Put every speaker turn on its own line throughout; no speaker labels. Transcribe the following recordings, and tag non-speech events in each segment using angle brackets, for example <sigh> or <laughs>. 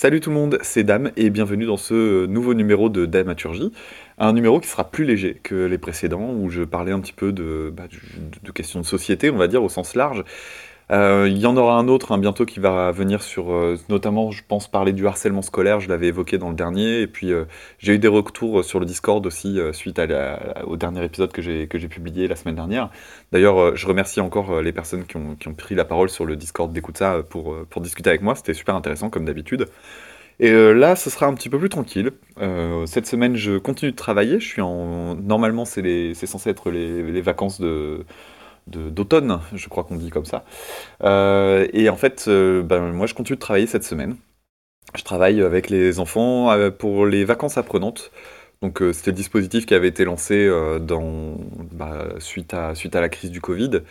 Salut tout le monde, c'est Dame et bienvenue dans ce nouveau numéro de Damaturgie. Un numéro qui sera plus léger que les précédents où je parlais un petit peu de, bah, de questions de société, on va dire, au sens large. Euh, il y en aura un autre hein, bientôt qui va venir sur, euh, notamment, je pense, parler du harcèlement scolaire. Je l'avais évoqué dans le dernier. Et puis, euh, j'ai eu des retours sur le Discord aussi suite au dernier épisode que j'ai publié la semaine dernière. D'ailleurs, je remercie encore les personnes qui ont, qui ont, pris la parole sur le Discord d'écoute ça pour, pour discuter avec moi. C'était super intéressant, comme d'habitude. Et là, ce sera un petit peu plus tranquille. cette semaine, je continue de travailler. Je suis en. Normalement, c'est censé être les, les vacances de d'automne, je crois qu'on dit comme ça. Euh, et en fait, euh, ben, moi, je continue de travailler cette semaine. Je travaille avec les enfants euh, pour les vacances apprenantes. Donc, c'était le dispositif qui avait été lancé dans, bah, suite, à, suite à la crise du Covid.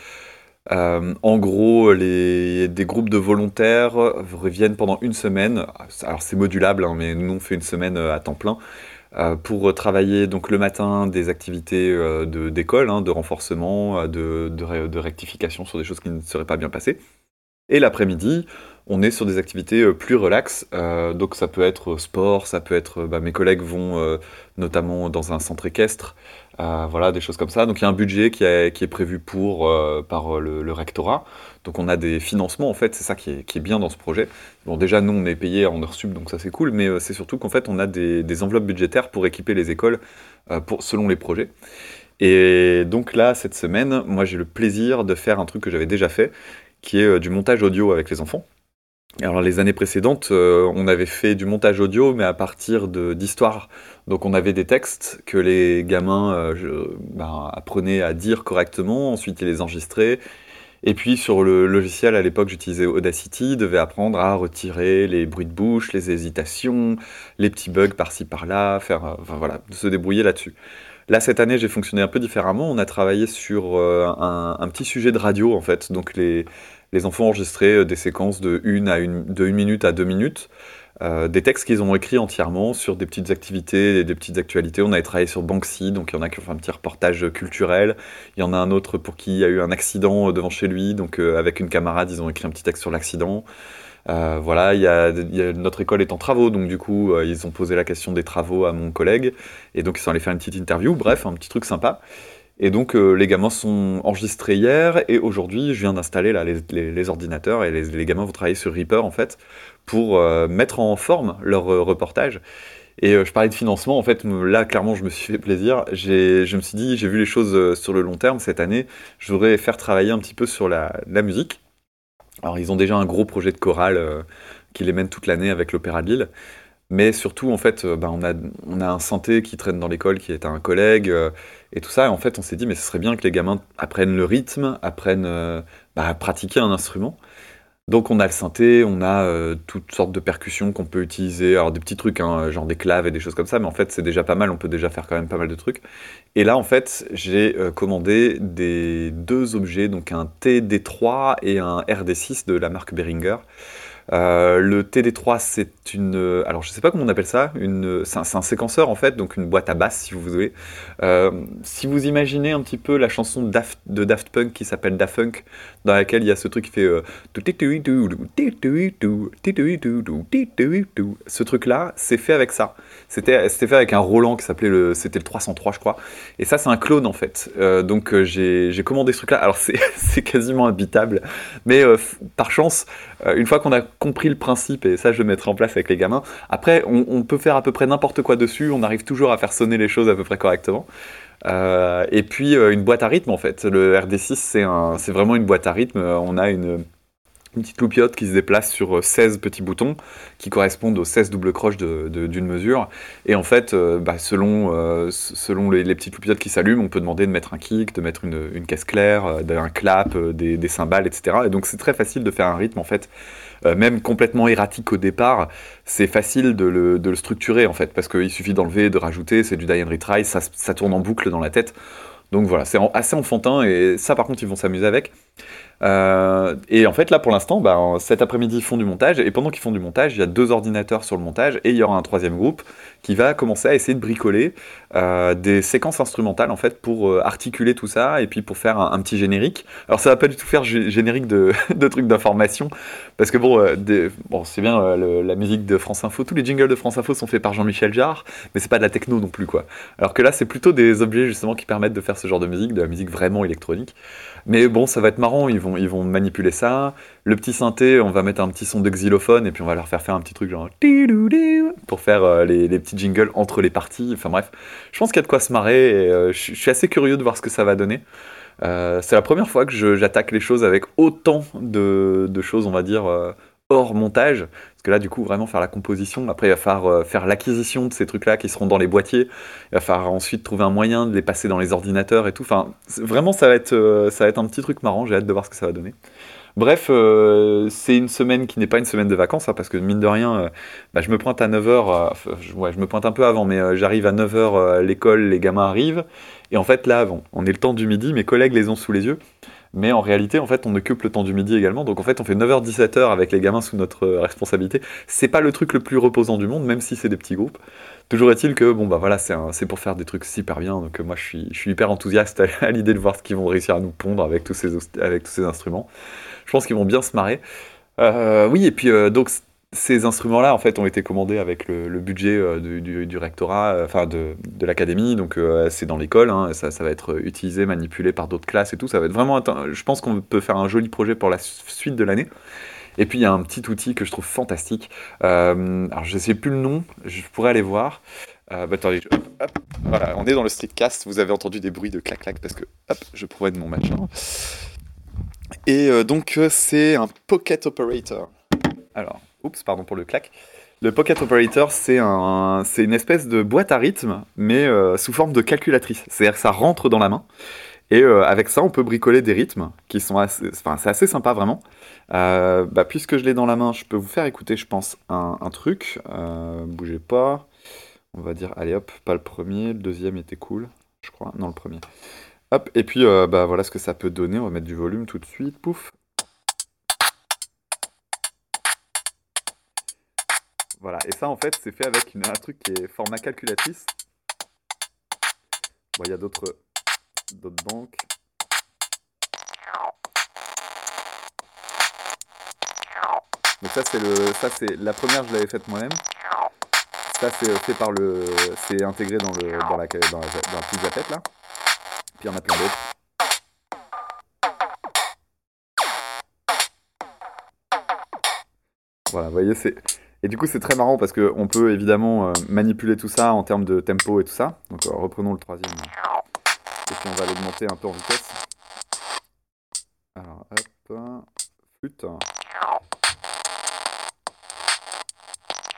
en gros, les, des groupes de volontaires reviennent pendant une semaine. Alors, c'est modulable, hein, mais nous, on fait une semaine à temps plein. Euh, pour travailler donc le matin des activités euh, d'école, hein, de renforcement, euh, de, de, rectification sur des choses qui ne seraient pas bien passées. Et l'après-midi, on est sur des activités plus relaxes. donc ça peut être sport, ça peut être... Bah, mes collègues vont notamment dans un centre équestre, voilà, des choses comme ça. Donc il y a un budget qui, est prévu pour, par le, rectorat. Donc on a des financements, en fait, c'est ça qui est, bien dans ce projet. Bon, déjà, nous, on est payé en heures sub, donc ça c'est cool, mais c'est surtout qu'en fait, on a des, enveloppes budgétaires pour équiper les écoles pour, selon les projets. Et donc là, cette semaine, moi j'ai le plaisir de faire un truc que j'avais déjà fait, qui est euh, du montage audio avec les enfants. Alors les années précédentes, euh, on avait fait du montage audio, mais à partir d'histoires. Donc on avait des textes que les gamins euh, ben, apprenaient à dire correctement, ensuite ils les enregistraient. Et puis sur le logiciel, à l'époque j'utilisais Audacity, devait apprendre à retirer les bruits de bouche, les hésitations, les petits bugs par-ci par-là, faire, enfin voilà, se débrouiller là-dessus. Là, cette année, j'ai fonctionné un peu différemment. On a travaillé sur un, un, petit sujet de radio, en fait. Donc, les, les enfants enregistraient euh, des séquences de 1 à une, de minute à 2 minutes, euh, des textes qu'ils ont écrits entièrement sur des petites activités et des petites actualités. On avait travaillé sur Banksy, donc il y en a qui ont fait un petit reportage culturel. Il y en a un autre pour qui il y a eu un accident euh, devant chez lui, donc avec une camarade, ils ont écrit un petit texte sur l'accident. voilà, notre école est en travaux, donc du coup, ils ont posé la question des travaux à mon collègue, et donc ils sont allés faire une petite interview, bref, un petit truc sympa. Et donc euh, les gamins sont enregistrés hier et aujourd'hui je viens d'installer là les, ordinateurs et les, gamins vont travailler sur Reaper en fait pour euh, mettre en forme leur euh, reportage. Et je parlais de financement en fait là clairement je me suis fait plaisir. Je me suis dit j'ai vu les choses sur le long terme cette année. Je voudrais faire travailler un petit peu sur la, musique. Alors ils ont déjà un gros projet de chorale qui les mène toute l'année avec l'Opéra de Lille. Mais surtout, en fait, bah, on, a, un synthé qui traîne dans l'école, qui est un collègue, et tout ça. Et en fait, on s'est dit, mais ce serait bien que les gamins apprennent le rythme, apprennent euh, bah, à pratiquer un instrument. Donc on a le synthé, on a euh, toutes sortes de percussions qu'on peut utiliser, alors des petits trucs, hein, genre des claves et des choses comme ça, mais en fait c'est déjà pas mal, on peut déjà faire quand même pas mal de trucs. Et là en fait j'ai euh, commandé des deux objets, donc un TD3 et un RD6 de la marque Behringer. Euh, le TD3, c'est une. Alors, je sais pas comment on appelle ça. C'est, un, séquenceur en fait, donc une boîte à basse si vous voulez. Euh, si vous imaginez un petit peu la chanson de Daft, Punk qui s'appelle Daft Punk, dans laquelle il y a ce truc qui fait. ce truc-là, c'est fait avec ça. C'était, fait avec un Roland qui s'appelait le. C'était le 303, je crois. Et ça, c'est un clone en fait. Euh, donc, j'ai, j'ai commandé ce truc-là. Alors, c'est, c'est quasiment habitable. Mais par chance, une fois qu'on a compris le principe, et ça je le mettrai en place avec les gamins. Après, on, peut faire à peu près n'importe quoi dessus, on arrive toujours à faire sonner les choses à peu près correctement. Euh, et puis euh, une boîte à rythme en fait. Le RD6 c'est vraiment une boîte à rythme. On a une, une petite loupiote qui se déplace sur 16 euh, petits boutons qui correspondent aux 16 doubles croches d'une mesure. Et en fait, euh, bah, selon, euh, selon les, petites loupiotes qui s'allument, on peut demander de mettre un kick, de mettre une, caisse claire, un clap, des, des, cymbales, etc. Et donc c'est très facile de faire un rythme en fait. même complètement erratique au départ, c'est facile de le, de le, structurer en fait, parce qu'il suffit d'enlever, de rajouter, c'est du die and retry, ça, ça tourne en boucle dans la tête. Donc voilà, c'est assez enfantin et ça par contre ils vont s'amuser avec. Euh, et en fait, là, pour l'instant, bah, cet après-midi, ils font du montage. Et pendant qu'ils font du montage, il y a deux ordinateurs sur le montage. Et il y aura un troisième groupe qui va commencer à essayer de bricoler euh, des séquences instrumentales, en fait, pour euh, articuler tout ça. Et puis pour faire un, petit générique. Alors, ça va pas du tout faire générique <laughs> de, trucs d'information. Parce que bon, bon c'est bien la musique de France Info. Tous les jingles de France Info sont faits par Jean-Michel Jarre. Mais c'est pas de la techno non plus, quoi. Alors que là, c'est plutôt des objets, justement, qui permettent de faire ce genre de musique, de la musique vraiment électronique. Mais bon, ça va être marrant, ils vont, manipuler ça. Le petit synthé, on va mettre un petit son de xylophone et puis on va leur faire faire un petit truc genre pour faire euh, les, petits jingles entre les parties. Enfin bref, je pense qu'il y a de quoi se marrer et euh, je, suis assez curieux de voir ce que ça va donner. Euh, c'est la première fois que j'attaque les choses avec autant de choses, on va dire, hors montage. Là, du coup, vraiment faire la composition. Après, il va falloir euh, faire l'acquisition de ces trucs-là qui seront dans les boîtiers. Il va falloir ensuite trouver un moyen de les passer dans les ordinateurs et tout. Enfin, vraiment, ça va, être, euh, ça va être un petit truc marrant. J'ai hâte de voir ce que ça va donner. Bref, euh, c'est une semaine qui n'est pas une semaine de vacances, hein, parce que mine de rien, bah, je me pointe à 9h, je, ouais, je me pointe un peu avant, mais j'arrive à 9h, l'école, les gamins arrivent, et en fait là, on est le temps du midi, mes collègues les ont sous les yeux, mais en réalité, en fait, on occupe le temps du midi également. Donc en fait, on fait 9h-17h avec les gamins sous notre euh, responsabilité. C'est pas le truc le plus reposant du monde, même si c'est des petits groupes. Toujours est-il que, bon, bah voilà, c'est pour faire des trucs super bien. Donc euh, moi, je suis, hyper enthousiaste à, l'idée de voir ce qu'ils vont réussir à nous pondre avec tous ces, instruments. Je pense qu'ils vont bien se marrer. Euh, oui, et puis donc ces instruments-là, en fait, ont été commandés avec le, budget euh, du, rectorat, euh, enfin de, l'académie. Donc, euh, c'est dans l'école. Hein, ça, va être utilisé, manipulé par d'autres classes et tout. Ça va être vraiment. Je pense qu'on peut faire un joli projet pour la suite de l'année. Et puis, il y a un petit outil que je trouve fantastique. alors, je ne sais plus le nom. Je pourrais aller voir. Bah, attendez, voilà, on est dans le streetcast. Vous avez entendu des bruits de clac-clac parce que, hop, je de mon machin. Et donc, c'est un Pocket Operator. Alors, Oups, pardon pour le clac. Le Pocket Operator, c'est un, une espèce de boîte à rythme, mais euh, sous forme de calculatrice. C'est-à-dire que ça rentre dans la main. Et euh, avec ça, on peut bricoler des rythmes qui sont assez. Enfin, c'est assez sympa vraiment. Euh, bah, puisque je l'ai dans la main, je peux vous faire écouter, je pense, un, truc. bougez pas. On va dire, allez hop, pas le premier. Le deuxième était cool, je crois. Non, le premier. Hop, et puis bah, voilà ce que ça peut donner. On va mettre du volume tout de suite. Pouf. Voilà, et ça en fait c'est fait avec un truc qui est format calculatrice. Bon, il y a d'autres d'autres banques. Donc ça c'est le ça c'est la première je l'avais faite moi-même. Ça c'est fait par le c'est intégré dans le dans la dans la, dans la là. Puis il y en a plein d'autres. Voilà, vous voyez, c'est et du coup, c'est très marrant parce qu'on peut évidemment euh, manipuler tout ça en termes de tempo et tout ça. Donc, euh, reprenons le troisième. Et puis, on va l'augmenter un peu en vitesse. Alors, hop, flûte.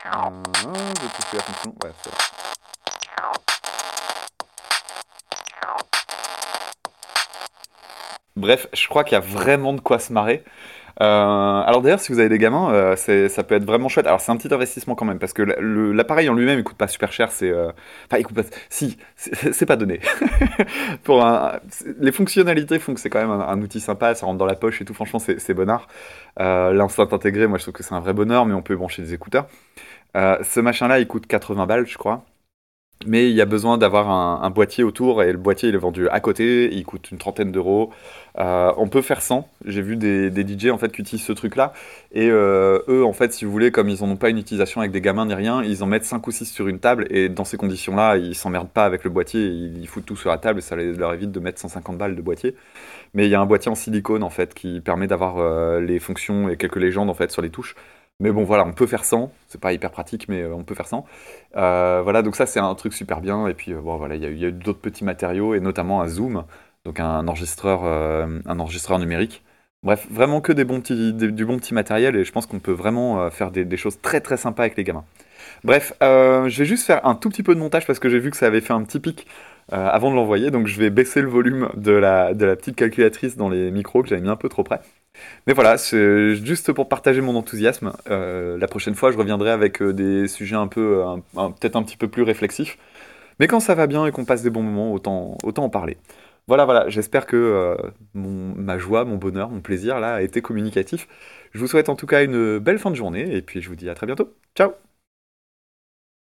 Ah, je vais toucher la fonction. Ouais, c'est Bref, je crois qu'il y a vraiment de quoi se marrer. Euh, alors d'ailleurs, si vous avez des gamins, euh, ça peut être vraiment chouette. Alors c'est un petit investissement quand même, parce que l'appareil en lui-même, il coûte pas super cher. C'est, euh, enfin, il coûte pas. Si, c'est pas donné. <laughs> Pour les fonctionnalités font que c'est quand même un, outil sympa. Ça rentre dans la poche et tout. Franchement, c'est bonheur. L'enceinte intégrée, moi, je trouve que c'est un vrai bonheur, mais on peut brancher des écouteurs. ce machin-là, il coûte 80 balles, je crois. Mais il y a besoin d'avoir un, boîtier autour et le boîtier il est vendu à côté, il coûte une trentaine d'euros. Euh, on peut faire sans. J'ai vu des, DJ en fait qui utilisent ce truc-là et euh, eux en fait si vous voulez comme ils n'en ont pas une utilisation avec des gamins ni rien, ils en mettent 5 ou 6 sur une table et dans ces conditions-là ils s'emmerdent pas avec le boîtier, ils, foutent tout sur la table et ça leur évite de mettre 150 balles de boîtier. Mais il y a un boîtier en silicone en fait qui permet d'avoir euh, les fonctions et quelques légendes en fait sur les touches. Mais bon, voilà, on peut faire sans. C'est pas hyper pratique, mais euh, on peut faire sans. Euh, voilà, donc ça, c'est un truc super bien. Et puis, euh, bon, voilà, il y a, eu d'autres petits matériaux, et notamment un zoom, donc un enregistreur, un enregistreur numérique. Bref, vraiment que des bons petits, du bon petit matériel, et je pense qu'on peut vraiment faire des, choses très très sympas avec les gamins. Bref, je vais juste faire un tout petit peu de montage parce que j'ai vu que ça avait fait un petit pic avant de l'envoyer, donc je vais baisser le volume de la, de la petite calculatrice dans les micros que j'avais mis un peu trop près. Mais voilà, c'est juste pour partager mon enthousiasme. Euh, la prochaine fois, je reviendrai avec euh, des sujets un peu, peut-être un petit peu plus réflexifs. Mais quand ça va bien et qu'on passe des bons moments, autant, autant en parler. Voilà, voilà, j'espère que euh, ma joie, mon bonheur, mon plaisir là a été communicatif. Je vous souhaite en tout cas une belle fin de journée et puis je vous dis à très bientôt. Ciao!